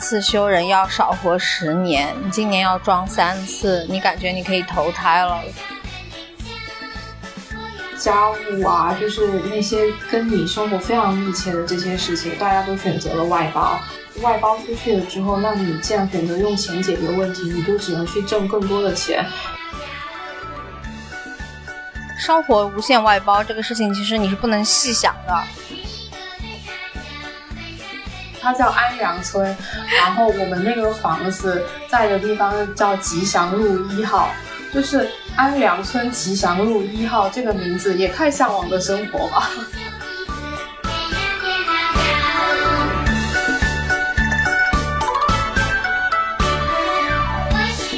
次修人要少活十年，你今年要装三次，你感觉你可以投胎了。家务啊，就是那些跟你生活非常密切的这些事情，大家都选择了外包。外包出去了之后，那你既然选择用钱解决问题，你就只能去挣更多的钱。生活无限外包这个事情，其实你是不能细想的。它叫安良村，然后我们那个房子在的地方叫吉祥路一号，就是安良村吉祥路一号这个名字也太向往的生活吧。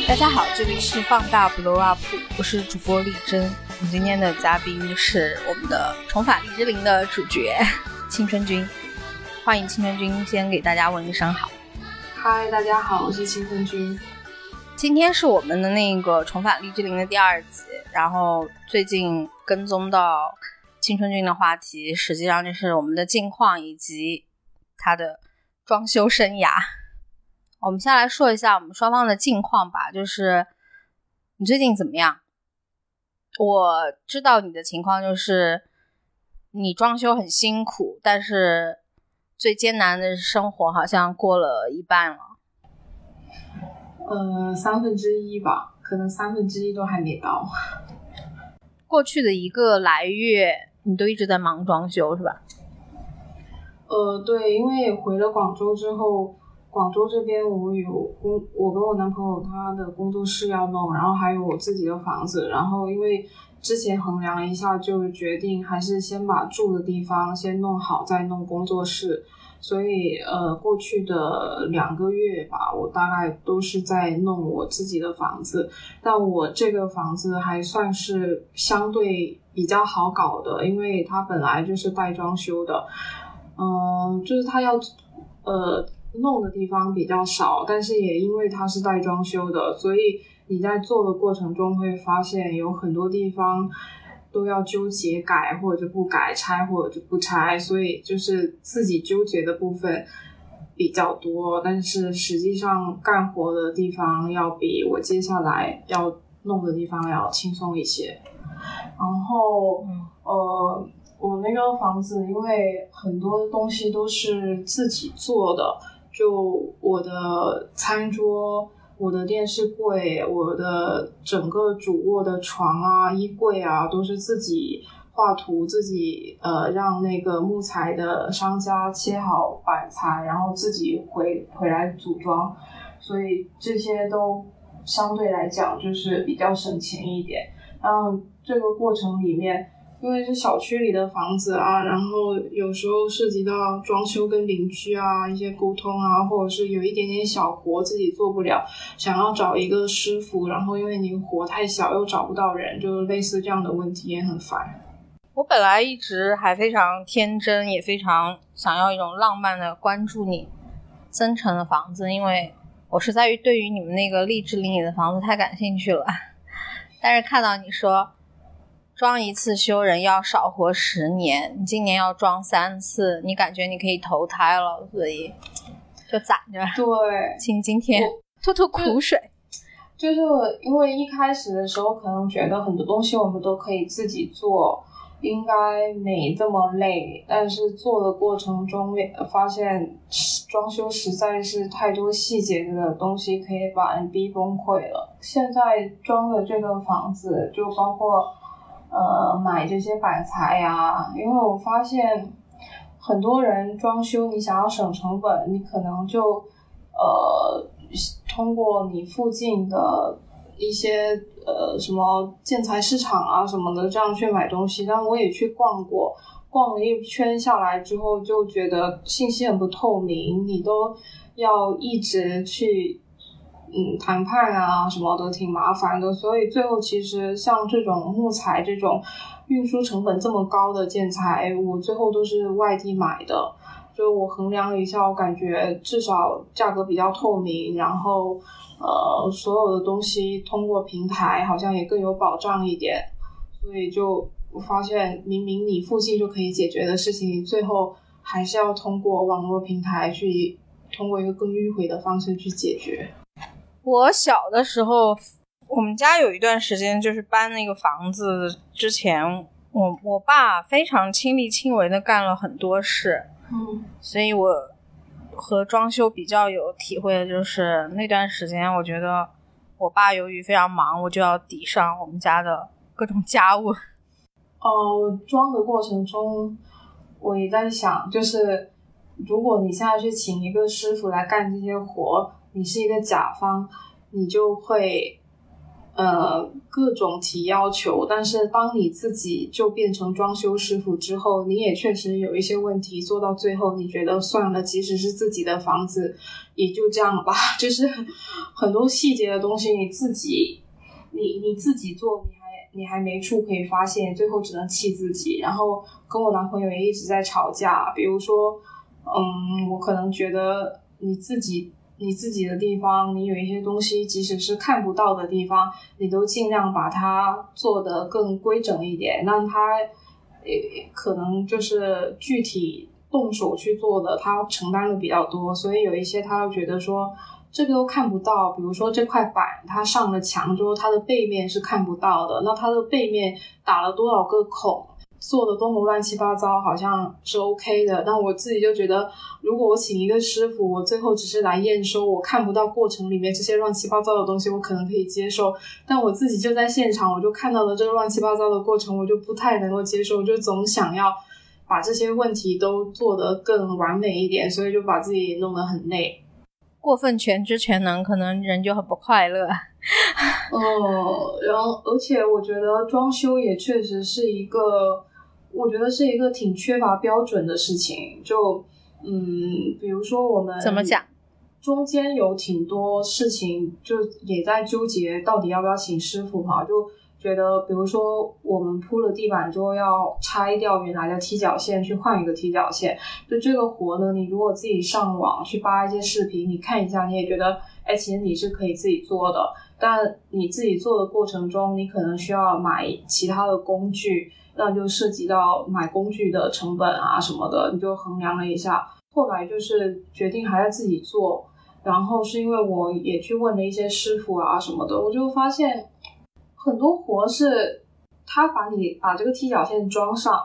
大家好，这里是放大 blow up，我是主播丽珍。我们今天的嘉宾是我们的重返荔枝林的主角青春君，欢迎青春君先给大家问一声好。嗨，大家好，我是青春君。今天是我们的那个重返荔枝林的第二集，然后最近跟踪到青春君的话题，实际上就是我们的近况以及他的装修生涯。我们先来说一下我们双方的近况吧，就是你最近怎么样？我知道你的情况就是你装修很辛苦，但是最艰难的生活好像过了一半了。呃，三分之一吧，可能三分之一都还没到。过去的一个来月，你都一直在忙装修是吧？呃，对，因为回了广州之后。广州这边我有工，我跟我男朋友他的工作室要弄，然后还有我自己的房子，然后因为之前衡量一下，就决定还是先把住的地方先弄好，再弄工作室。所以呃，过去的两个月吧，我大概都是在弄我自己的房子，但我这个房子还算是相对比较好搞的，因为它本来就是带装修的，嗯，就是它要呃。弄的地方比较少，但是也因为它是带装修的，所以你在做的过程中会发现有很多地方都要纠结改或者不改，拆或者不拆，所以就是自己纠结的部分比较多。但是实际上干活的地方要比我接下来要弄的地方要轻松一些。然后，呃，我那个房子因为很多东西都是自己做的。就我的餐桌、我的电视柜、我的整个主卧的床啊、衣柜啊，都是自己画图、自己呃让那个木材的商家切好板材，然后自己回回来组装，所以这些都相对来讲就是比较省钱一点。然后这个过程里面。因为是小区里的房子啊，然后有时候涉及到装修跟邻居啊一些沟通啊，或者是有一点点小活自己做不了，想要找一个师傅，然后因为你活太小又找不到人，就类似这样的问题也很烦。我本来一直还非常天真，也非常想要一种浪漫的关注你增城的房子，因为我实在于对于你们那个励志林里的房子太感兴趣了。但是看到你说。装一次修人要少活十年，你今年要装三次，你感觉你可以投胎了，所以就攒着。对，请今天吐吐苦水。就是因为一开始的时候，可能觉得很多东西我们都可以自己做，应该没这么累。但是做的过程中，发现装修实在是太多细节的东西，可以把人逼崩溃了。现在装的这个房子，就包括。呃，买这些板材呀，因为我发现很多人装修，你想要省成本，你可能就呃通过你附近的一些呃什么建材市场啊什么的这样去买东西。但我也去逛过，逛了一圈下来之后，就觉得信息很不透明，你都要一直去。嗯，谈判啊什么的挺麻烦的，所以最后其实像这种木材这种运输成本这么高的建材，我最后都是外地买的。就我衡量了一下，我感觉至少价格比较透明，然后呃所有的东西通过平台好像也更有保障一点。所以就我发现，明明你附近就可以解决的事情，最后还是要通过网络平台去。通过一个更迂回的方式去解决。我小的时候，我们家有一段时间就是搬那个房子之前，我我爸非常亲力亲为的干了很多事，嗯所以我和装修比较有体会的就是那段时间，我觉得我爸由于非常忙，我就要抵上我们家的各种家务。哦，装的过程中，我也在想，就是如果你现在去请一个师傅来干这些活，你是一个甲方，你就会呃各种提要求，但是当你自己就变成装修师傅之后，你也确实有一些问题，做到最后你觉得算了，即使是自己的房子，也就这样吧，就是很多细节的东西你自己你你自己做，你还你还没处可以发现，最后只能气自己。然后跟我男朋友也一直在吵架，比如说，嗯，我可能觉得你自己你自己的地方，你有一些东西，即使是看不到的地方，你都尽量把它做得更规整一点，让它，呃，可能就是具体动手去做的，他承担的比较多，所以有一些他会觉得说。这个都看不到，比如说这块板它上了墙之后，它的背面是看不到的。那它的背面打了多少个孔，做的多么乱七八糟，好像是 OK 的。但我自己就觉得，如果我请一个师傅，我最后只是来验收，我看不到过程里面这些乱七八糟的东西，我可能可以接受。但我自己就在现场，我就看到了这个乱七八糟的过程，我就不太能够接受，就总想要把这些问题都做得更完美一点，所以就把自己弄得很累。过分全知全能，可能人就很不快乐。哦，然后而且我觉得装修也确实是一个，我觉得是一个挺缺乏标准的事情。就嗯，比如说我们怎么讲？中间有挺多事情，就也在纠结到底要不要请师傅哈，就。觉得，比如说我们铺了地板之后，要拆掉原来的踢脚线，去换一个踢脚线。就这个活呢，你如果自己上网去扒一些视频，你看一下，你也觉得，哎，其实你是可以自己做的。但你自己做的过程中，你可能需要买其他的工具，那就涉及到买工具的成本啊什么的，你就衡量了一下。后来就是决定还要自己做。然后是因为我也去问了一些师傅啊什么的，我就发现。很多活是，他把你把这个踢脚线装上，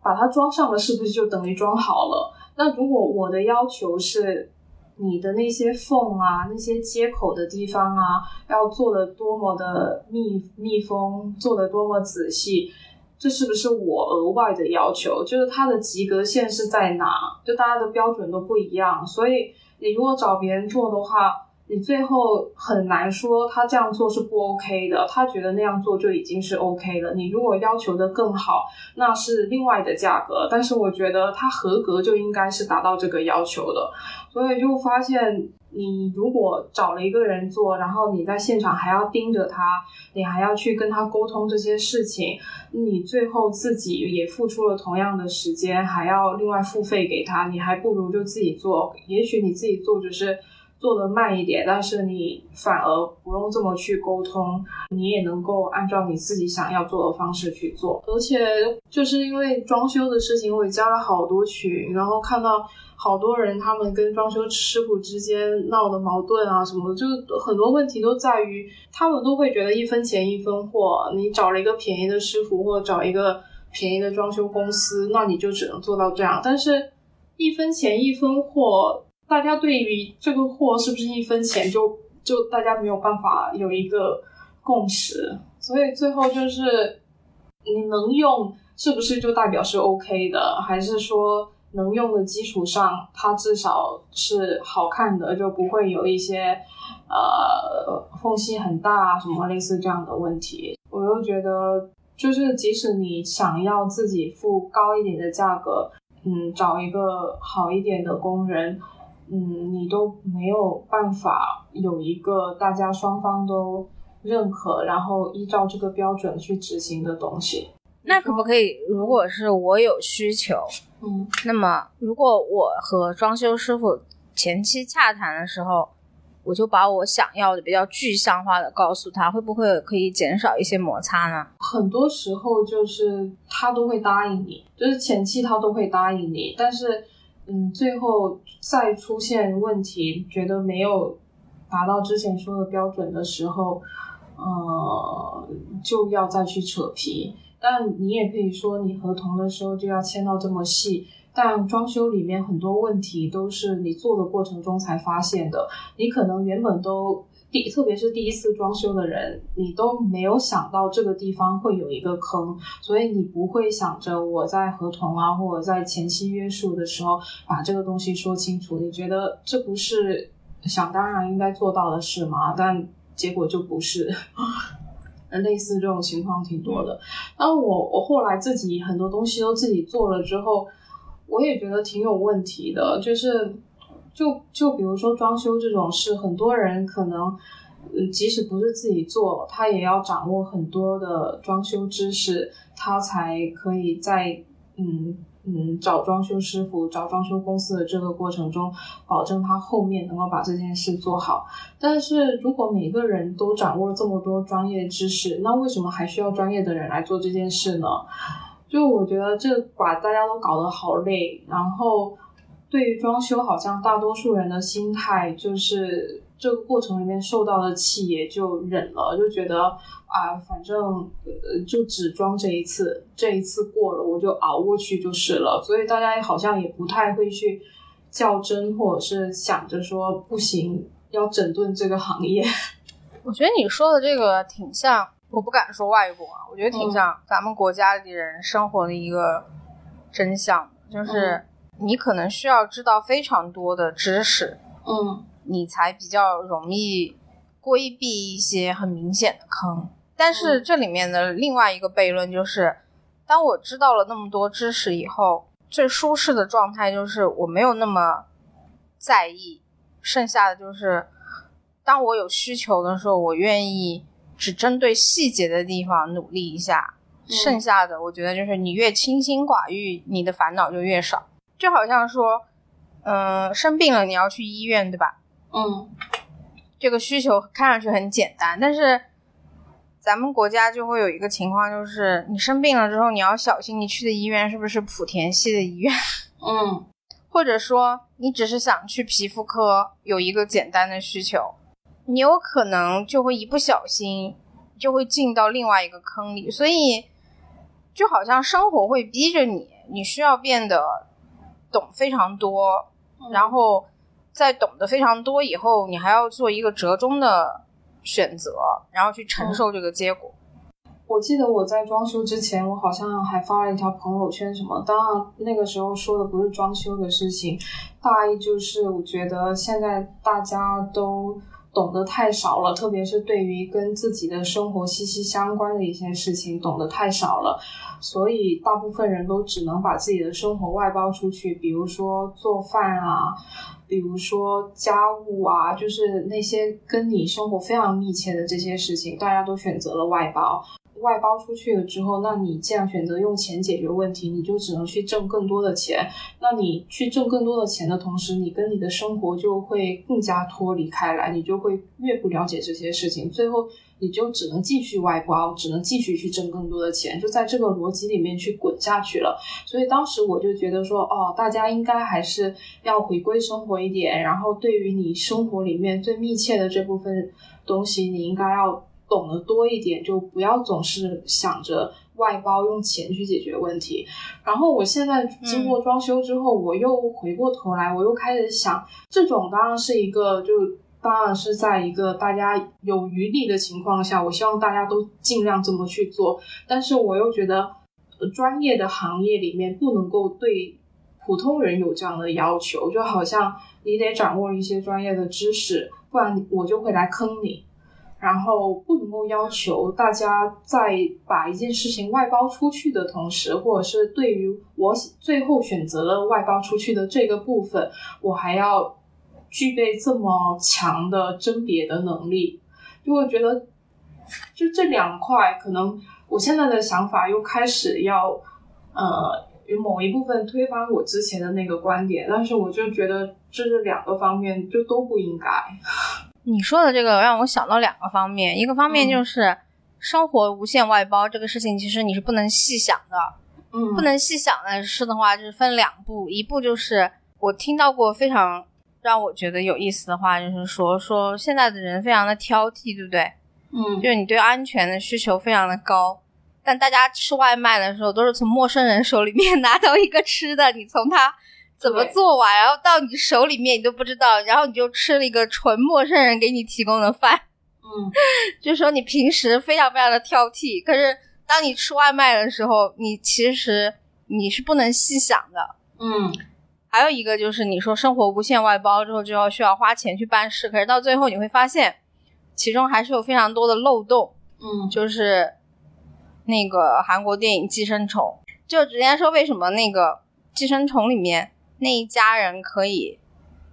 把它装上了，是不是就等于装好了？那如果我的要求是，你的那些缝啊、那些接口的地方啊，要做的多么的密密封，做的多么仔细，这是不是我额外的要求？就是它的及格线是在哪？就大家的标准都不一样，所以你如果找别人做的话。你最后很难说他这样做是不 OK 的，他觉得那样做就已经是 OK 了。你如果要求的更好，那是另外的价格。但是我觉得他合格就应该是达到这个要求的，所以就发现你如果找了一个人做，然后你在现场还要盯着他，你还要去跟他沟通这些事情，你最后自己也付出了同样的时间，还要另外付费给他，你还不如就自己做。也许你自己做只是。做的慢一点，但是你反而不用这么去沟通，你也能够按照你自己想要做的方式去做。而且就是因为装修的事情，我也加了好多群，然后看到好多人他们跟装修师傅之间闹的矛盾啊什么的，就很多问题都在于他们都会觉得一分钱一分货，你找了一个便宜的师傅或者找一个便宜的装修公司，那你就只能做到这样。但是，一分钱一分货。大家对于这个货是不是一分钱就就大家没有办法有一个共识，所以最后就是你能用是不是就代表是 OK 的，还是说能用的基础上它至少是好看的，就不会有一些呃缝隙很大什么类似这样的问题。我又觉得就是即使你想要自己付高一点的价格，嗯，找一个好一点的工人。嗯，你都没有办法有一个大家双方都认可，然后依照这个标准去执行的东西。那可不可以？如果是我有需求，嗯，那么如果我和装修师傅前期洽谈的时候，我就把我想要的比较具象化的告诉他，会不会可以减少一些摩擦呢？很多时候就是他都会答应你，就是前期他都会答应你，但是。嗯，最后再出现问题，觉得没有达到之前说的标准的时候，呃，就要再去扯皮。但你也可以说，你合同的时候就要签到这么细。但装修里面很多问题都是你做的过程中才发现的，你可能原本都第，特别是第一次装修的人，你都没有想到这个地方会有一个坑，所以你不会想着我在合同啊或者在前期约束的时候把这个东西说清楚。你觉得这不是想当然应该做到的事吗？但结果就不是。类似这种情况挺多的。当我我后来自己很多东西都自己做了之后。我也觉得挺有问题的，就是，就就比如说装修这种事，很多人可能，即使不是自己做，他也要掌握很多的装修知识，他才可以在，嗯嗯，找装修师傅、找装修公司的这个过程中，保证他后面能够把这件事做好。但是如果每个人都掌握了这么多专业知识，那为什么还需要专业的人来做这件事呢？就我觉得这把大家都搞得好累，然后对于装修，好像大多数人的心态就是这个过程里面受到的气也就忍了，就觉得啊，反正呃就只装这一次，这一次过了我就熬过去就是了，所以大家好像也不太会去较真，或者是想着说不行要整顿这个行业。我觉得你说的这个挺像。我不敢说外国，我觉得挺像咱们国家里人生活的一个真相，就是你可能需要知道非常多的知识，嗯，你才比较容易规避一些很明显的坑。但是这里面的另外一个悖论就是，当我知道了那么多知识以后，最舒适的状态就是我没有那么在意，剩下的就是当我有需求的时候，我愿意。只针对细节的地方努力一下，剩下的我觉得就是你越清心寡欲，你的烦恼就越少。就好像说，嗯，生病了你要去医院，对吧？嗯，这个需求看上去很简单，但是咱们国家就会有一个情况，就是你生病了之后，你要小心你去的医院是不是莆田系的医院？嗯，或者说你只是想去皮肤科，有一个简单的需求。你有可能就会一不小心就会进到另外一个坑里，所以就好像生活会逼着你，你需要变得懂非常多，然后在懂得非常多以后，你还要做一个折中的选择，然后去承受这个结果。我记得我在装修之前，我好像还发了一条朋友圈，什么？当然那个时候说的不是装修的事情，大意就是我觉得现在大家都。懂得太少了，特别是对于跟自己的生活息息相关的一些事情，懂得太少了，所以大部分人都只能把自己的生活外包出去，比如说做饭啊，比如说家务啊，就是那些跟你生活非常密切的这些事情，大家都选择了外包。外包出去了之后，那你既然选择用钱解决问题，你就只能去挣更多的钱。那你去挣更多的钱的同时，你跟你的生活就会更加脱离开来，你就会越不了解这些事情。最后，你就只能继续外包，只能继续去挣更多的钱，就在这个逻辑里面去滚下去了。所以当时我就觉得说，哦，大家应该还是要回归生活一点，然后对于你生活里面最密切的这部分东西，你应该要。懂得多一点，就不要总是想着外包用钱去解决问题。然后我现在经过装修之后，我又回过头来，我又开始想，这种当然是一个，就当然是在一个大家有余力的情况下，我希望大家都尽量这么去做。但是我又觉得，专业的行业里面不能够对普通人有这样的要求，就好像你得掌握一些专业的知识，不然我就会来坑你。然后不能够要求大家在把一件事情外包出去的同时，或者是对于我最后选择了外包出去的这个部分，我还要具备这么强的甄别的能力。就我觉得，就这两块，可能我现在的想法又开始要呃，有某一部分推翻我之前的那个观点，但是我就觉得这是两个方面，就都不应该。你说的这个让我想到两个方面，一个方面就是生活无限外包这个事情，其实你是不能细想的。嗯，不能细想的是的话，就是分两步，一步就是我听到过非常让我觉得有意思的话，就是说说现在的人非常的挑剔，对不对？嗯就是你对安全的需求非常的高，但大家吃外卖的时候都是从陌生人手里面 拿到一个吃的，你从他怎么做完，然后到你手里面你都不知道，然后你就吃了一个纯陌生人给你提供的饭，嗯 就说你平时非常非常的挑剔，可是当你吃外卖的时候，你其实你是不能细想的。嗯还有一个就是你说生活无限外包之后就要需要花钱去办事，可是到最后你会发现，其中还是有非常多的漏洞。嗯就是那个韩国电影《寄生虫》，就直接说为什么那个《寄生虫》里面那一家人可以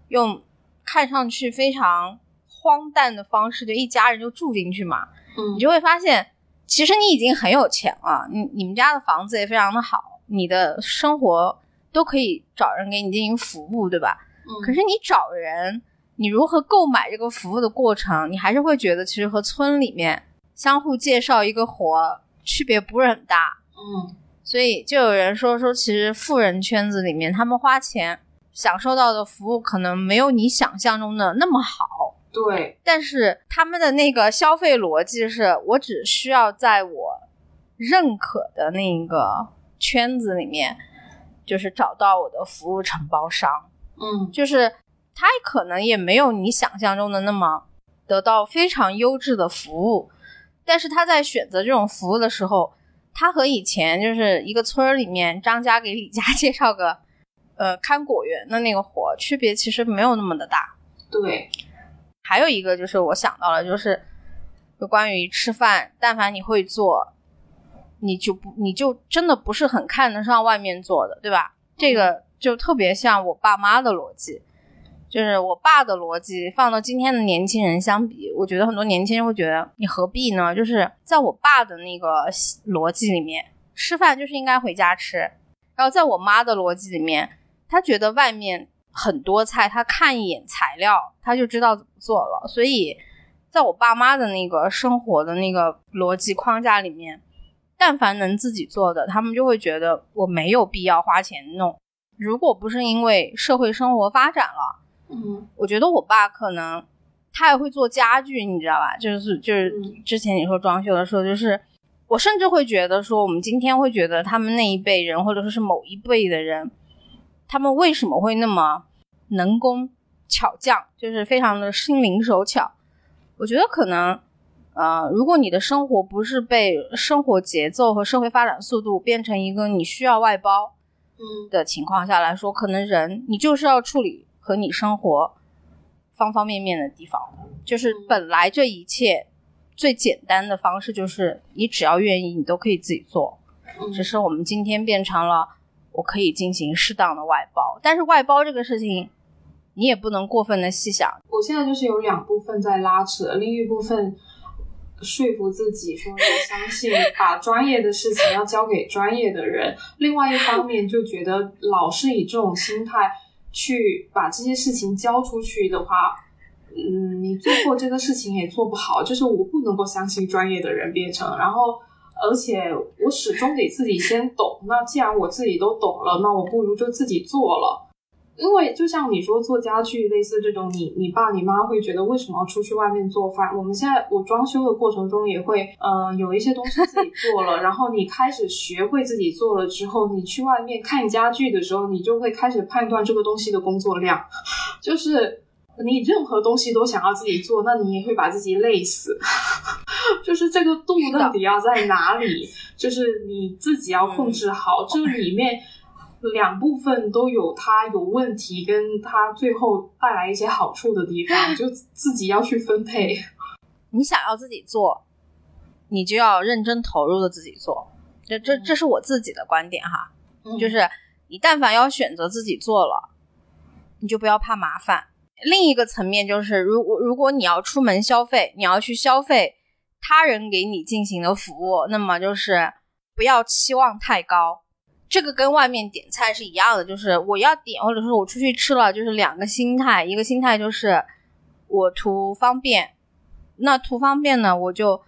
用看上去非常荒诞的方式，就一家人就住进去嘛，嗯你就会发现，其实你已经很有钱了，你你们家的房子也非常的好，你的生活都可以找人给你进行服务，对吧？可是你找人，你如何购买这个服务的过程，你还是会觉得其实和村里面相互介绍一个活区别不是很大。嗯所以就有人说说，其实富人圈子里面，他们花钱享受到的服务可能没有你想象中的那么好，对但是他们的那个消费逻辑是我只需要在我认可的那个圈子里面，就是找到我的服务承包商。嗯就是他可能也没有你想象中的那么得到非常优质的服务，但是他在选择这种服务的时候，他和以前就是一个村儿里面张家给李家 介绍个呃看果园的那个活，区别其实没有那么的大。对还有一个就是我想到了，就是就关于吃饭，但凡你会做，你就不你就真的不是很看得上外面做的，对吧？这个就特别像我爸妈的逻辑，就是我爸的逻辑放到今天的年轻人相比，我觉得很多年轻人会觉得你何必呢？就是在我爸的那个逻辑里面，吃饭就是应该回家吃，然后在我妈的逻辑里面，她觉得外面很多菜，她看一眼材料，她就知道怎么做了。所以，在我爸妈的那个生活的那个逻辑框架里面，但凡能自己做的，他们就会觉得我没有必要花钱弄。如果不是因为社会生活发展了，嗯我觉得我爸可能他也会做家具，你知道吧？就是就是嗯之前你说装修的时候，就是我甚至会觉得说，我们今天会觉得他们那一辈人，或者说是某一辈的人，他们为什么会那么能工巧匠，就是非常的心灵手巧？我觉得可能。呃，如果你的生活不是被生活节奏和社会发展速度变成一个你需要外包，嗯的情况下来说，可能人你就是要处理和你生活方方面面的地方，就是本来这一切最简单的方式就是你只要愿意，你都可以自己做。嗯只是我们今天变成了我可以进行适当的外包，但是外包这个事情你也不能过分的细想。我现在就是有两部分在拉扯，另一部分说服自己说要相信，把专业的事情要交给专业的人。另外一方面就觉得老是以这种心态去把这些事情交出去的话，嗯，你最后这个事情也做不好。就是我不能够相信专业的人编程，然后。而且我始终得自己先懂。那既然我自己都懂了，那我不如就自己做了。因为就像你说做家具，类似这种，你你爸你妈会觉得为什么要出去外面做饭？我们现在我装修的过程中也会，呃，有一些东西自己做了，然后你开始学会自己做了之后，你去外面看家具的时候，你就会开始判断这个东西的工作量，就是。你任何东西都想要自己做，那你也会把自己累死。就是这个度到底要在哪里？就是你自己要控制好，这里面两部分都有它有问题，跟它最后带来一些好处的地方，就自己要去分配。你想要自己做，你就要认真投入的自己做。这这这是我自己的观点哈，嗯就是你但凡要选择自己做了，你就不要怕麻烦。另一个层面就是，如果如果你要出门消费，你要去消费他人给你进行的服务，那么就是不要期望太高。这个跟外面点菜是一样的，就是我要点，或者说我出去吃了，就是两个心态，一个心态就是我图方便，那图方便呢，我就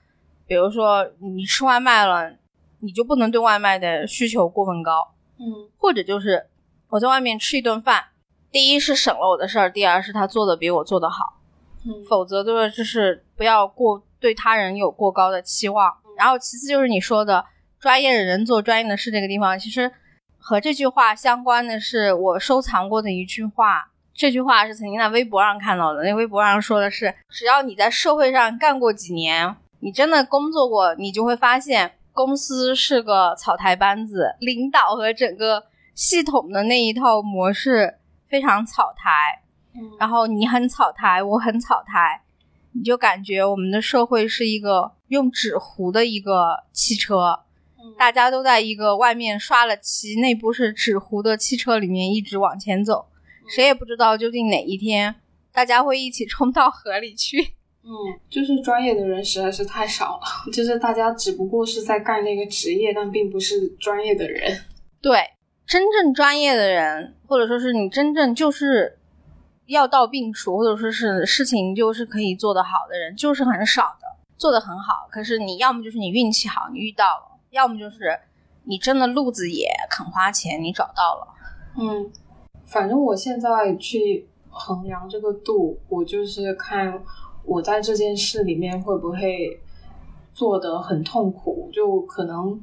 比如说你吃外卖了，你就不能对外卖的需求过分高，嗯或者就是我在外面吃一顿饭，第一是省了我的事儿，第二是他做的比我做的好。嗯否则就是就是不要过对他人有过高的期望。然后其次就是你说的专业的人做专业的事这个地方，其实和这句话相关的是我收藏过的一句话。这句话是曾经在微博上看到的，那微博上说的是，只要你在社会上干过几年，你真的工作过，你就会发现公司是个草台班子，领导和整个系统的那一套模式非常草台。然后你很草台，我很草台，你就感觉我们的社会是一个用纸糊的一个汽车，大家都在一个外面刷了漆、内部是纸糊的汽车里面一直往前走，谁也不知道究竟哪一天大家会一起冲到河里去。嗯，就是专业的人实在是太少了，就是大家只不过是在干那个职业，但并不是专业的人。对，真正专业的人，或者说是你真正就是。药到病除，或者说是事情就是可以做得好的人，就是很少的，做得很好。可是你要么就是你运气好，你遇到了；要么就是你真的路子野，肯花钱，你找到了。嗯，反正我现在去衡量这个度，我就是看我在这件事里面会不会做得很痛苦。就可能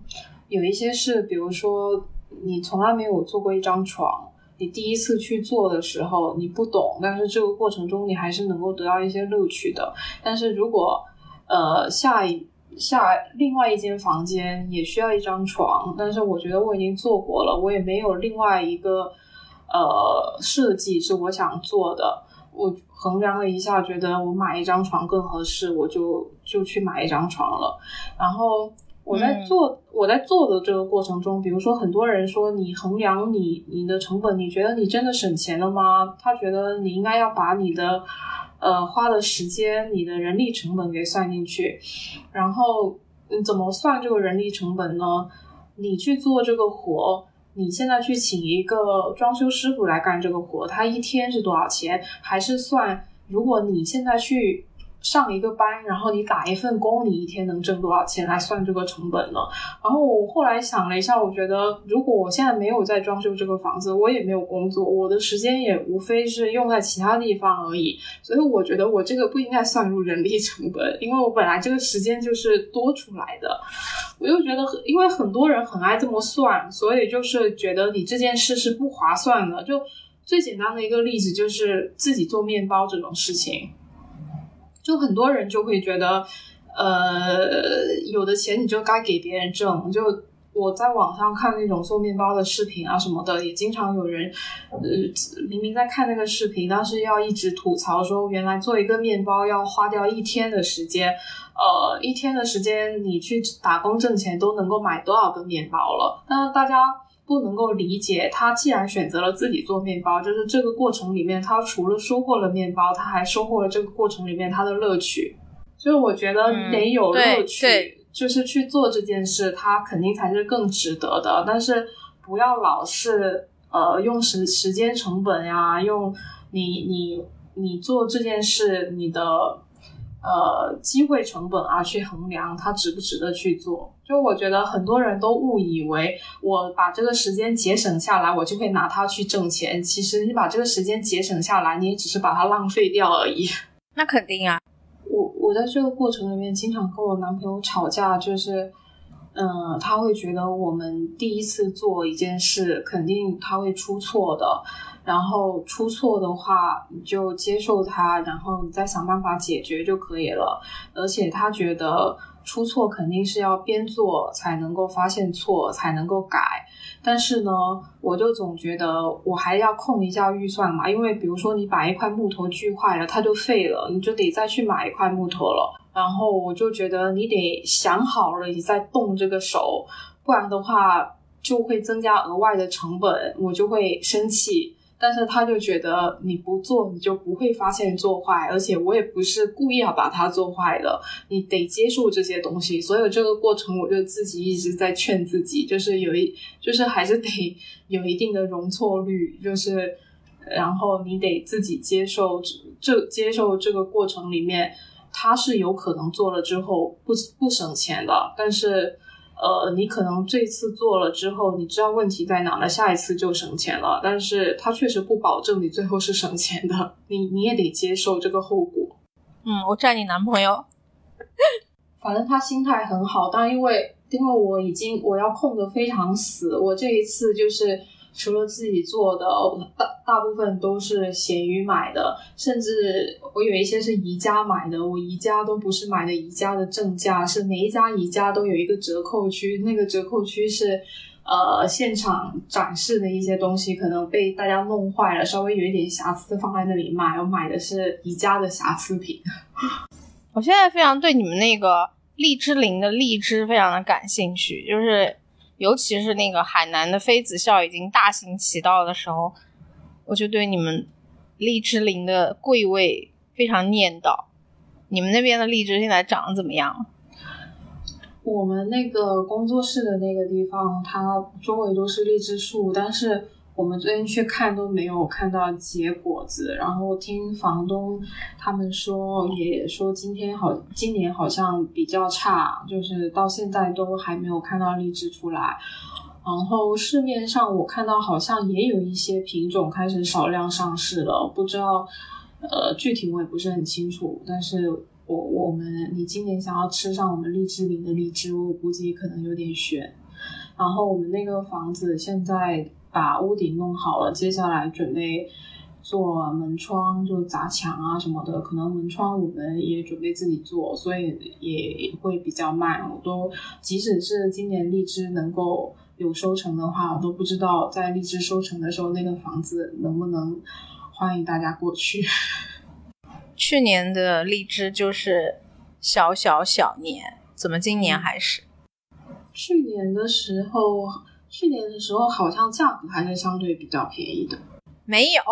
有一些事，比如说你从来没有做过一张床。你第一次去做的时候，你不懂，但是这个过程中你还是能够得到一些乐趣的。但是如果呃下一下另外一间房间也需要一张床，但是我觉得我已经做过了，我也没有另外一个呃设计是我想做的。我衡量了一下，觉得我买一张床更合适，我就就去买一张床了。然后。我在做、嗯、我在做的这个过程中，比如说很多人说你衡量你你的成本，你觉得你真的省钱了吗？他觉得你应该要把你的呃花的时间、你的人力成本给算进去。然后你怎么算这个人力成本呢？你去做这个活，你现在去请一个装修师傅来干这个活，他一天是多少钱？还是算如果你现在去。上一个班，然后你打一份工，你一天能挣多少钱来算这个成本呢？然后我后来想了一下，我觉得如果我现在没有在装修这个房子，我也没有工作，我的时间也无非是用在其他地方而已，所以我觉得我这个不应该算入人力成本，因为我本来这个时间就是多出来的。我又觉得，因为很多人很爱这么算，所以就是觉得你这件事是不划算的。就最简单的一个例子就是自己做面包这种事情。就很多人就会觉得，呃，有的钱你就该给别人挣。就我在网上看那种做面包的视频啊什么的，也经常有人，呃，明明在看那个视频，但是要一直吐槽说，原来做一个面包要花掉一天的时间，呃，一天的时间你去打工挣钱都能够买多少个面包了？那大家。不能够理解，他既然选择了自己做面包，就是这个过程里面，他除了收获了面包，他还收获了这个过程里面他的乐趣。所以我觉得得有乐趣，嗯、就是去做这件事，他肯定才是更值得的。但是不要老是呃用时时间成本呀，用你你你做这件事你的呃机会成本啊去衡量它值不值得去做。就我觉得很多人都误以为我把这个时间节省下来，我就会拿它去挣钱。其实你把这个时间节省下来，你也只是把它浪费掉而已。那肯定啊！我我在这个过程里面经常跟我男朋友吵架，就是，嗯、呃，他会觉得我们第一次做一件事，肯定他会出错的。然后出错的话，你就接受它，然后你再想办法解决就可以了。而且他觉得。出错肯定是要边做才能够发现错，才能够改。但是呢，我就总觉得我还要控一下预算嘛，因为比如说你把一块木头锯坏了，它就废了，你就得再去买一块木头了。然后我就觉得你得想好了，你再动这个手，不然的话就会增加额外的成本，我就会生气。但是他就觉得你不做，你就不会发现做坏，而且我也不是故意要把它做坏的，你得接受这些东西。所以这个过程，我就自己一直在劝自己，就是有一，就是还是得有一定的容错率，就是然后你得自己接受这接受这个过程里面，他是有可能做了之后不不省钱的，但是。呃，你可能这次做了之后，你知道问题在哪了，下一次就省钱了。但是它确实不保证你最后是省钱的，你你也得接受这个后果。嗯，我占你男朋友。反正他心态很好，但因为因为我已经我要控的非常死，我这一次就是除了自己做的，大大部分都是闲鱼买的，甚至我有一些是宜家买的，我宜家都不是买的宜家的正价，是每一家宜家都有一个折扣区，那个折扣区是呃现场展示的一些东西，可能被大家弄坏了，稍微有一点瑕疵放在那里卖，我买的是宜家的瑕疵品。我现在非常对你们那个荔枝林的荔枝非常的感兴趣，就是尤其是那个海南的妃子笑已经大行其道的时候，我就对你们荔枝林的贵味非常念叨。你们那边的荔枝现在长得怎么样？我们那个工作室的那个地方，它周围都是荔枝树，但是。我们最近去看都没有看到结果子，然后听房东他们说，也说今天好，今年好像比较差，就是到现在都还没有看到荔枝出来。然后市面上我看到好像也有一些品种开始少量上市了，不知道呃具体我也不是很清楚。但是我我们你今年想要吃上我们荔枝林的荔枝，我估计可能有点悬。然后我们那个房子现在。把屋顶弄好了，接下来准备做门窗，就砸墙啊什么的。可能门窗我们也准备自己做，所以也会比较慢。我都即使是今年荔枝能够有收成的话，我都不知道在荔枝收成的时候，那个房子能不能欢迎大家过去。去年的荔枝就是小小小年，怎么今年还是？去年的时候。去年的时候好像价格还是相对比较便宜的，没有，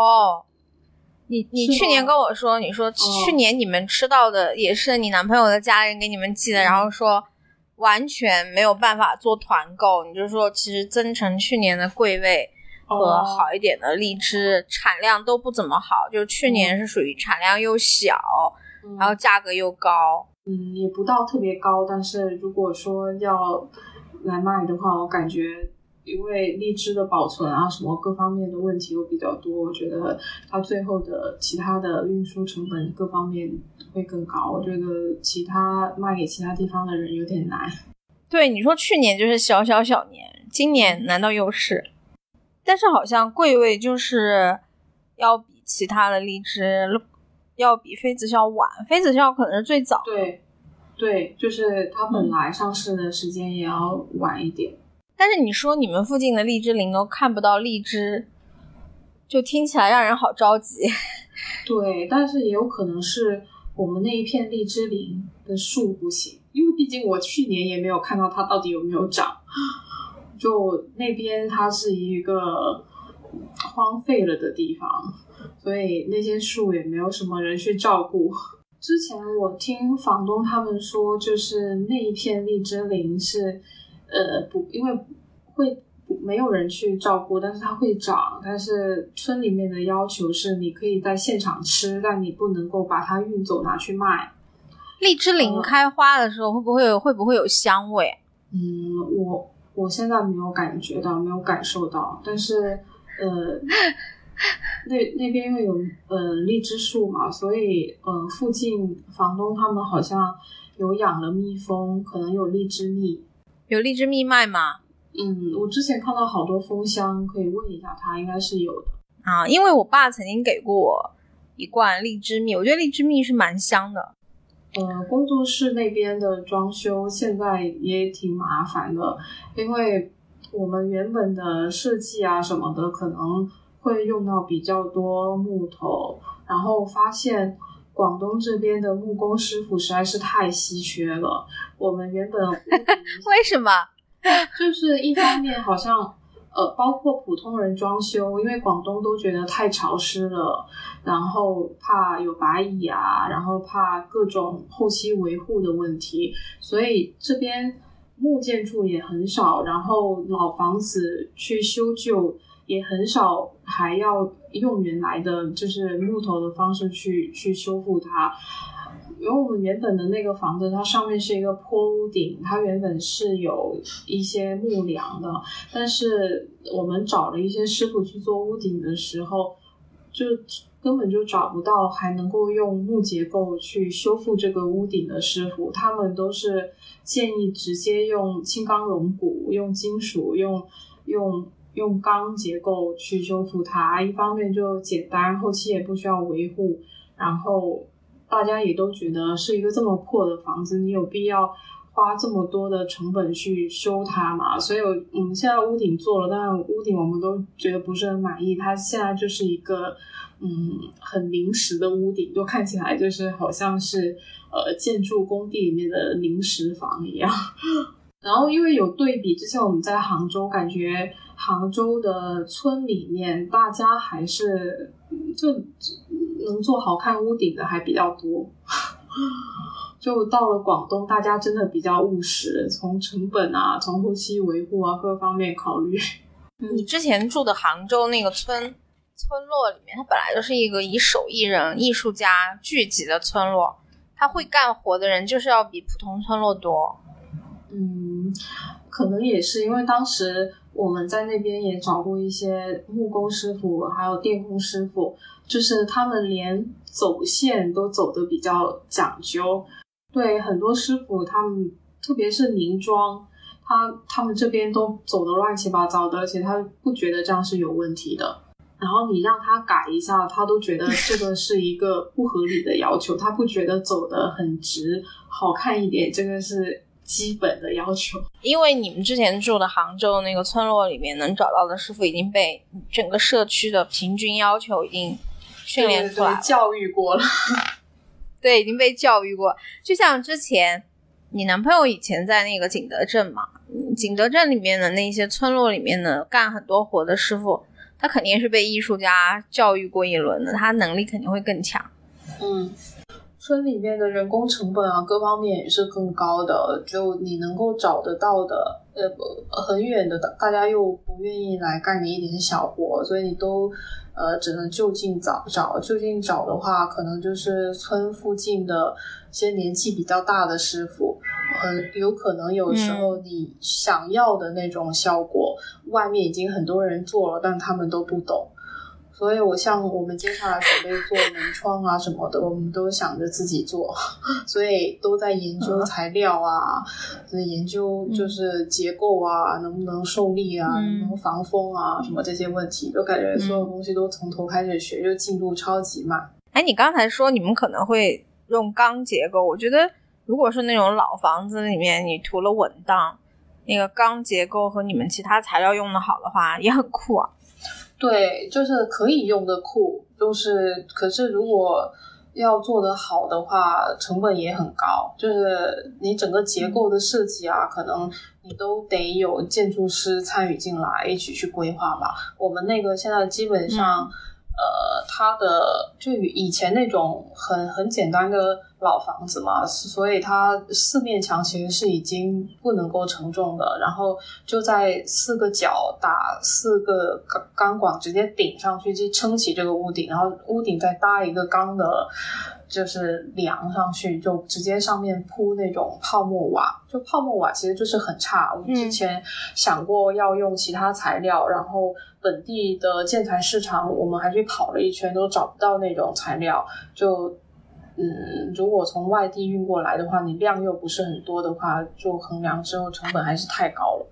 你你去年跟我说，你说去年你们吃到的也是你男朋友的家人给你们寄的，然后说完全没有办法做团购，你就说其实增城去年的贵味和好一点的荔枝产量都不怎么好，就去年是属于产量又小，然后价格又高，嗯，也不到特别高，但是如果说要来卖的话，我感觉。因为荔枝的保存啊，什么各方面的问题又比较多，我觉得它最后的其他的运输成本各方面会更高。我觉得其他卖给其他地方的人有点难。对，你说去年就是小小小年，今年难道又是？但是好像贵味就是要比其他的荔枝要比妃子笑晚，妃子笑可能是最早。对，对，就是它本来上市的时间也要晚一点。但是你说你们附近的荔枝林都看不到荔枝，就听起来让人好着急。对，但是也有可能是我们那一片荔枝林的树不行，因为毕竟我去年也没有看到它到底有没有长。就那边它是一个荒废了的地方，所以那些树也没有什么人去照顾。之前我听房东他们说，就是那一片荔枝林是。呃不，因为会没有人去照顾，但是它会长。但是村里面的要求是，你可以在现场吃，但你不能够把它运走拿去卖。荔枝林开花的时候会不会会不会有香味？嗯，我我现在没有感觉到，没有感受到。但是呃，那那边因为有呃荔枝树嘛，所以呃附近房东他们好像有养了蜜蜂，可能有荔枝蜜。有荔枝蜜卖吗？嗯，我之前看到好多蜂箱，可以问一下他，应该是有的啊。因为我爸曾经给过我一罐荔枝蜜，我觉得荔枝蜜是蛮香的。呃，工作室那边的装修现在也挺麻烦的，因为我们原本的设计啊什么的可能会用到比较多木头，然后发现。广东这边的木工师傅实在是太稀缺了。我们原本 为什么？就是一方面好像呃，包括普通人装修，因为广东都觉得太潮湿了，然后怕有白蚁啊，然后怕各种后期维护的问题，所以这边木建筑也很少，然后老房子去修旧。也很少还要用原来的就是木头的方式去去修复它，因为我们原本的那个房子，它上面是一个坡屋顶，它原本是有一些木梁的，但是我们找了一些师傅去做屋顶的时候，就根本就找不到还能够用木结构去修复这个屋顶的师傅，他们都是建议直接用轻钢龙骨、用金属、用用用钢结构去修复它，一方面就简单，后期也不需要维护，然后。大家也都觉得是一个这么破的房子，你有必要花这么多的成本去修它吗？所以，我们现在屋顶做了，但屋顶我们都觉得不是很满意。它现在就是一个嗯很临时的屋顶，就看起来就是好像是呃建筑工地里面的临时房一样。然后，因为有对比，之前我们在杭州，感觉杭州的村里面大家还是就。能做好看屋顶的还比较多，就到了广东，大家真的比较务实，从成本啊，从后期维护啊各方面考虑。你之前住的杭州那个村村落里面，它本来就是一个以手艺人、艺术家聚集的村落，他会干活的人就是要比普通村落多。嗯，可能也是因为当时我们在那边也找过一些木工师傅，还有电工师傅。就是他们连走线都走的比较讲究，对很多师傅，他们特别是凝妆，他他们这边都走的乱七八糟的，而且他不觉得这样是有问题的。然后你让他改一下，他都觉得这个是一个不合理的要求，他不觉得走的很直，好看一点，这个是基本的要求。因为你们之前住的杭州那个村落里面能找到的师傅，已经被整个社区的平均要求已经。训练出来，教育过了，对，已经被教育过。就像之前你男朋友以前在那个景德镇嘛，景德镇里面的那些村落里面的干很多活的师傅，他肯定是被艺术家教育过一轮的，他能力肯定会更强。嗯，村里面的人工成本啊，各方面也是更高的。就你能够找得到的，呃，很远的，大家又不愿意来干你一点小活，所以你都。呃，只能就近找找，就近找的话，可能就是村附近的一些年纪比较大的师傅，呃，有可能有时候你想要的那种效果，外面已经很多人做了，但他们都不懂。所以，我像我们接下来准备做门窗啊什么的，我们都想着自己做，所以都在研究材料啊，研究就是结构啊，能不能受力啊，能不能防风啊，什么这些问题，就感觉所有东西都从头开始学，就进度超级慢。哎，你刚才说你们可能会用钢结构，我觉得如果是那种老房子里面，你涂了稳当，那个钢结构和你们其他材料用的好的话，也很酷啊。对，就是可以用的库，就是可是如果要做得好的话，成本也很高。就是你整个结构的设计啊，可能你都得有建筑师参与进来，一起去规划吧。我们那个现在基本上。呃，它的就以前那种很很简单的老房子嘛，所以它四面墙其实是已经不能够承重的，然后就在四个角打四个钢钢管，直接顶上去就撑起这个屋顶，然后屋顶再搭一个钢的。就是量上去，就直接上面铺那种泡沫瓦，就泡沫瓦其实就是很差。我们之前想过要用其他材料，然后本地的建材市场我们还去跑了一圈，都找不到那种材料。就嗯，如果从外地运过来的话，你量又不是很多的话，就衡量之后成本还是太高了。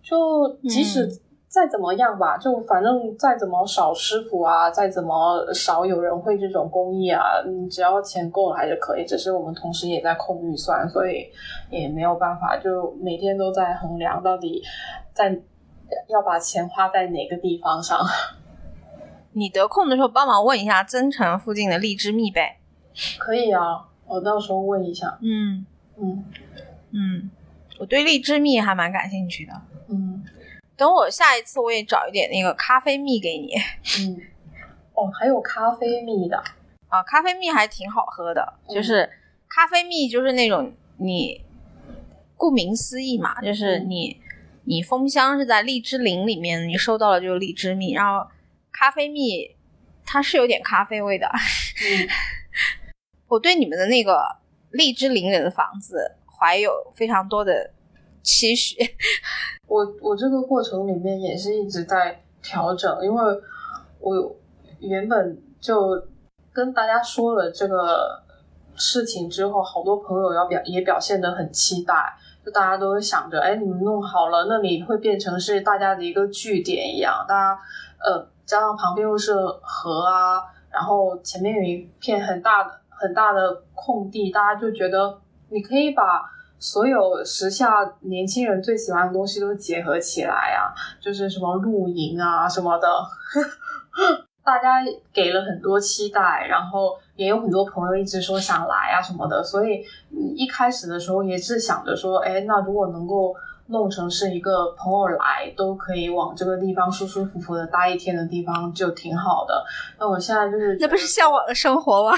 就即使。再怎么样吧，就反正再怎么少师傅啊，再怎么少有人会这种工艺啊，你只要钱够了还是可以。只是我们同时也在控预算，所以也没有办法，就每天都在衡量到底在要把钱花在哪个地方上。你得空的时候帮忙问一下增城附近的荔枝蜜呗。可以啊，我到时候问一下。嗯嗯嗯，我对荔枝蜜还蛮感兴趣的。嗯。等我下一次，我也找一点那个咖啡蜜给你。嗯，哦，还有咖啡蜜的啊，咖啡蜜还挺好喝的。就是咖啡蜜，就是那种你顾名思义嘛，就是你你封箱是在荔枝林里面，你收到了就是荔枝蜜，然后咖啡蜜它是有点咖啡味的。嗯，我对你们的那个荔枝林里的房子怀有非常多的期许。我我这个过程里面也是一直在调整，因为我原本就跟大家说了这个事情之后，好多朋友要表也表现得很期待，就大家都会想着，哎，你们弄好了，那里会变成是大家的一个据点一样，大家呃，加上旁边又是河啊，然后前面有一片很大的很大的空地，大家就觉得你可以把。所有时下年轻人最喜欢的东西都结合起来啊，就是什么露营啊什么的，大家给了很多期待，然后也有很多朋友一直说想来啊什么的，所以一开始的时候也是想着说，哎，那如果能够弄成是一个朋友来都可以往这个地方舒舒服服的待一天的地方，就挺好的。那我现在就是那不是向往的生活吗？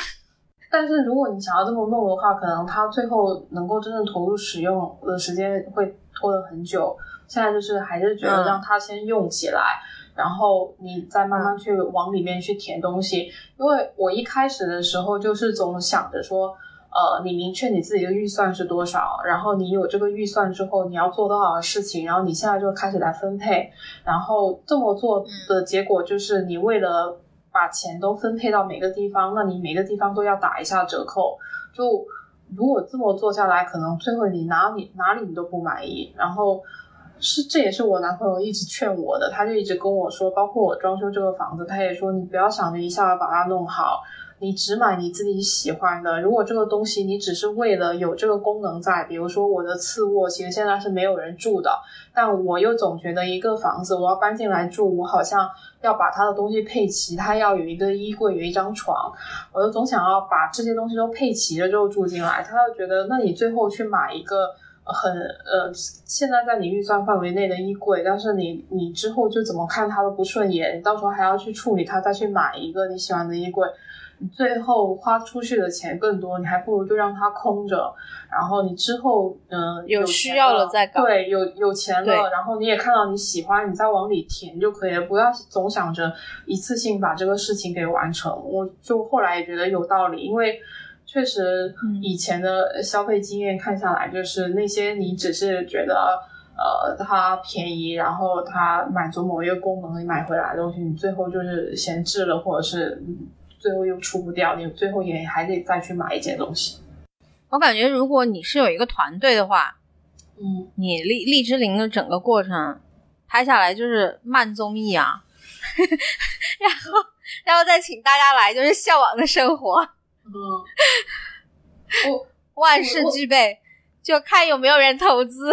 但是如果你想要这么弄的话，可能它最后能够真正投入使用的时间会拖得很久。现在就是还是觉得让它先用起来，然后你再慢慢去往里面去填东西。因为我一开始的时候就是总想着说，呃，你明确你自己的预算是多少，然后你有这个预算之后，你要做多少的事情，然后你现在就开始来分配，然后这么做的结果就是你为了。把钱都分配到每个地方，那你每个地方都要打一下折扣。就如果这么做下来，可能最后你哪里哪里你都不满意。然后是这也是我男朋友一直劝我的，他就一直跟我说，包括我装修这个房子，他也说你不要想着一下把它弄好。你只买你自己喜欢的。如果这个东西你只是为了有这个功能在，比如说我的次卧其实现在是没有人住的，但我又总觉得一个房子我要搬进来住，我好像要把它的东西配齐，它要有一个衣柜，有一张床，我就总想要把这些东西都配齐了之后住进来。他就觉得，那你最后去买一个很呃，现在在你预算范围内的衣柜，但是你你之后就怎么看它都不顺眼，你到时候还要去处理它，再去买一个你喜欢的衣柜。你最后花出去的钱更多，你还不如就让它空着，然后你之后嗯有需要了再搞，对，有有钱了，然后你也看到你喜欢，你再往里填就可以了，不要总想着一次性把这个事情给完成。我就后来也觉得有道理，因为确实以前的消费经验看下来，就是那些你只是觉得呃它便宜，然后它满足某一个功能，你买回来的东西，你最后就是闲置了，或者是。最后又出不掉，你最后也还得再去买一件东西。我感觉，如果你是有一个团队的话，嗯，你荔荔枝林的整个过程拍下来就是慢综艺啊，然后然后再请大家来就是向往的生活。嗯，我万事俱备，就看有没有人投资。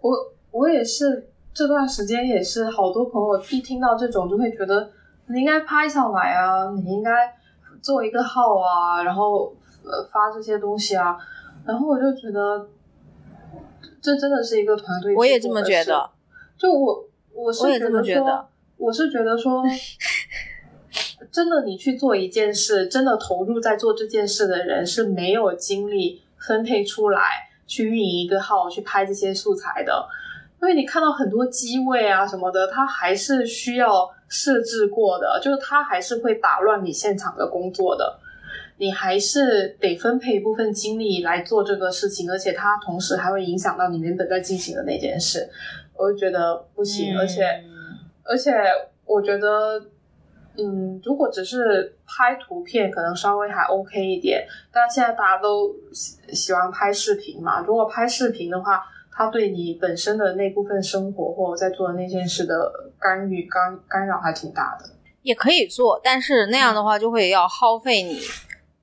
我我也是这段时间也是好多朋友一听到这种就会觉得。你应该拍下来啊！你应该做一个号啊，然后呃发这些东西啊。然后我就觉得，这真的是一个团队。我也这么觉得。就我，我是觉得说，我是觉得说，真的，你去做一件事，真的投入在做这件事的人是没有精力分配出来去运营一个号，去拍这些素材的。因为你看到很多机位啊什么的，它还是需要。设置过的，就是它还是会打乱你现场的工作的，你还是得分配一部分精力来做这个事情，而且它同时还会影响到你原本在进行的那件事，我就觉得不行，而且而且我觉得，嗯，如果只是拍图片，可能稍微还 OK 一点，但现在大家都喜喜欢拍视频嘛，如果拍视频的话。他对你本身的那部分生活或者在做的那件事的干预干干扰还挺大的，也可以做，但是那样的话就会要耗费你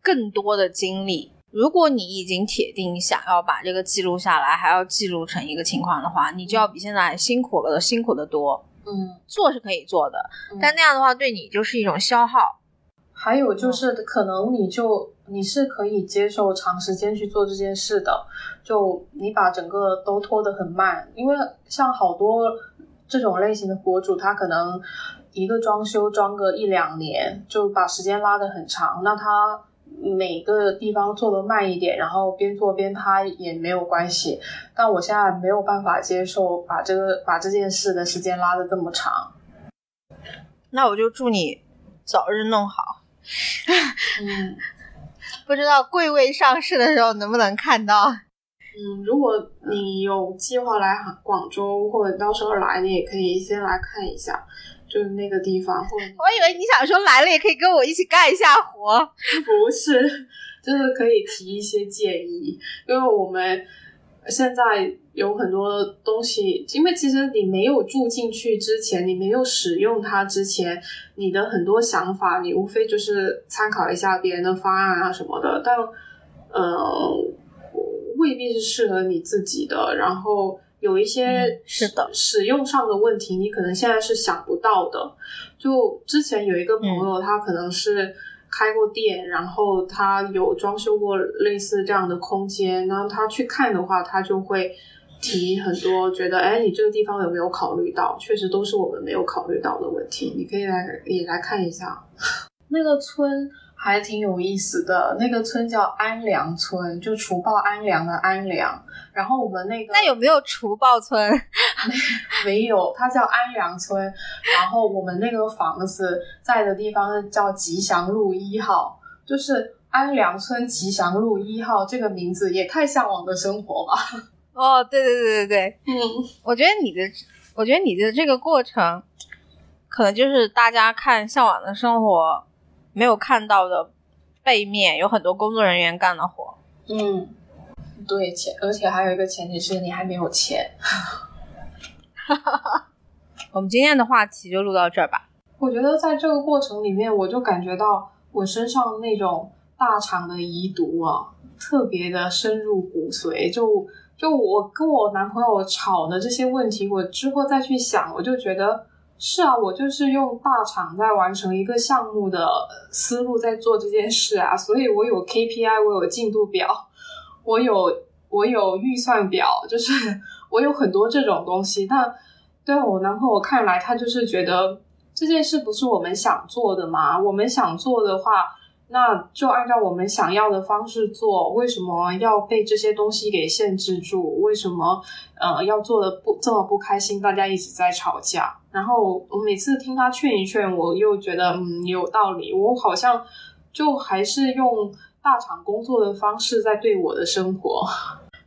更多的精力。如果你已经铁定想要把这个记录下来，还要记录成一个情况的话，你就要比现在辛苦了辛苦的多。嗯，做是可以做的，但那样的话对你就是一种消耗。还有就是，可能你就你是可以接受长时间去做这件事的，就你把整个都拖得很慢，因为像好多这种类型的博主，他可能一个装修装个一两年，就把时间拉得很长。那他每个地方做的慢一点，然后边做边拍也没有关系。但我现在没有办法接受把这个把这件事的时间拉得这么长。那我就祝你早日弄好。嗯，不知道贵位上市的时候能不能看到。嗯，如果你有计划来广州，或者到时候来，你也可以先来看一下，就是那个地方。或者我以为你想说来了也可以跟我一起干一下活，不是，就是可以提一些建议，因为我们现在有很多东西，因为其实你没有住进去之前，你没有使用它之前，你的很多想法，你无非就是参考一下别人的方案啊什么的，但呃。未必是适合你自己的，然后有一些是的使用上的问题，你可能现在是想不到的。就之前有一个朋友，他可能是开过店，然后他有装修过类似这样的空间，然后他去看的话，他就会提很多，觉得哎，你这个地方有没有考虑到？确实都是我们没有考虑到的问题，你可以来也来看一下那个村。还挺有意思的，那个村叫安良村，就除暴安良的安良。然后我们那个那有没有除暴村？没有，它叫安良村。然后我们那个房子在的地方叫吉祥路一号，就是安良村吉祥路一号这个名字也太向往的生活吧？哦，对对对对对，嗯，我觉得你的，我觉得你的这个过程，可能就是大家看向往的生活。没有看到的背面有很多工作人员干的活。嗯，对，前而且还有一个前提是你还没有钱。哈哈哈我们今天的话题就录到这儿吧。我觉得在这个过程里面，我就感觉到我身上那种大厂的遗毒啊，特别的深入骨髓。就就我跟我男朋友吵的这些问题，我之后再去想，我就觉得。是啊，我就是用大厂在完成一个项目的思路在做这件事啊，所以我有 KPI，我有进度表，我有我有预算表，就是我有很多这种东西。但对我男朋友看来，他就是觉得这件事不是我们想做的嘛？我们想做的话，那就按照我们想要的方式做。为什么要被这些东西给限制住？为什么呃要做的不这么不开心？大家一直在吵架。然后我每次听他劝一劝，我又觉得嗯有道理。我好像就还是用大厂工作的方式在对我的生活。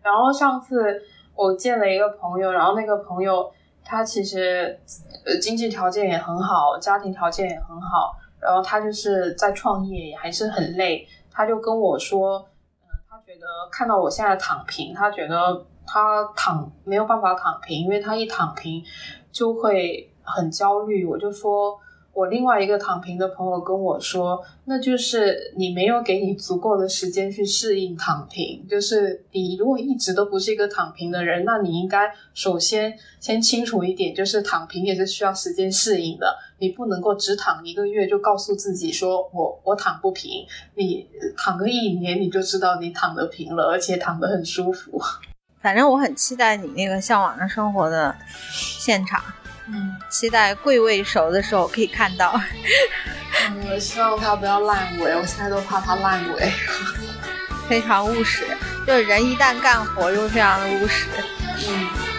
然后上次我见了一个朋友，然后那个朋友他其实呃经济条件也很好，家庭条件也很好，然后他就是在创业也还是很累。他就跟我说，嗯，他觉得看到我现在躺平，他觉得他躺没有办法躺平，因为他一躺平就会。很焦虑，我就说，我另外一个躺平的朋友跟我说，那就是你没有给你足够的时间去适应躺平。就是你如果一直都不是一个躺平的人，那你应该首先先清楚一点，就是躺平也是需要时间适应的。你不能够只躺一个月就告诉自己说我我躺不平，你躺个一年你就知道你躺得平了，而且躺得很舒服。反正我很期待你那个向往的生活的现场。嗯，期待贵位熟的时候可以看到。我希望它不要烂尾，我现在都怕它烂尾。非常务实，就是人一旦干活就非常的务实。嗯。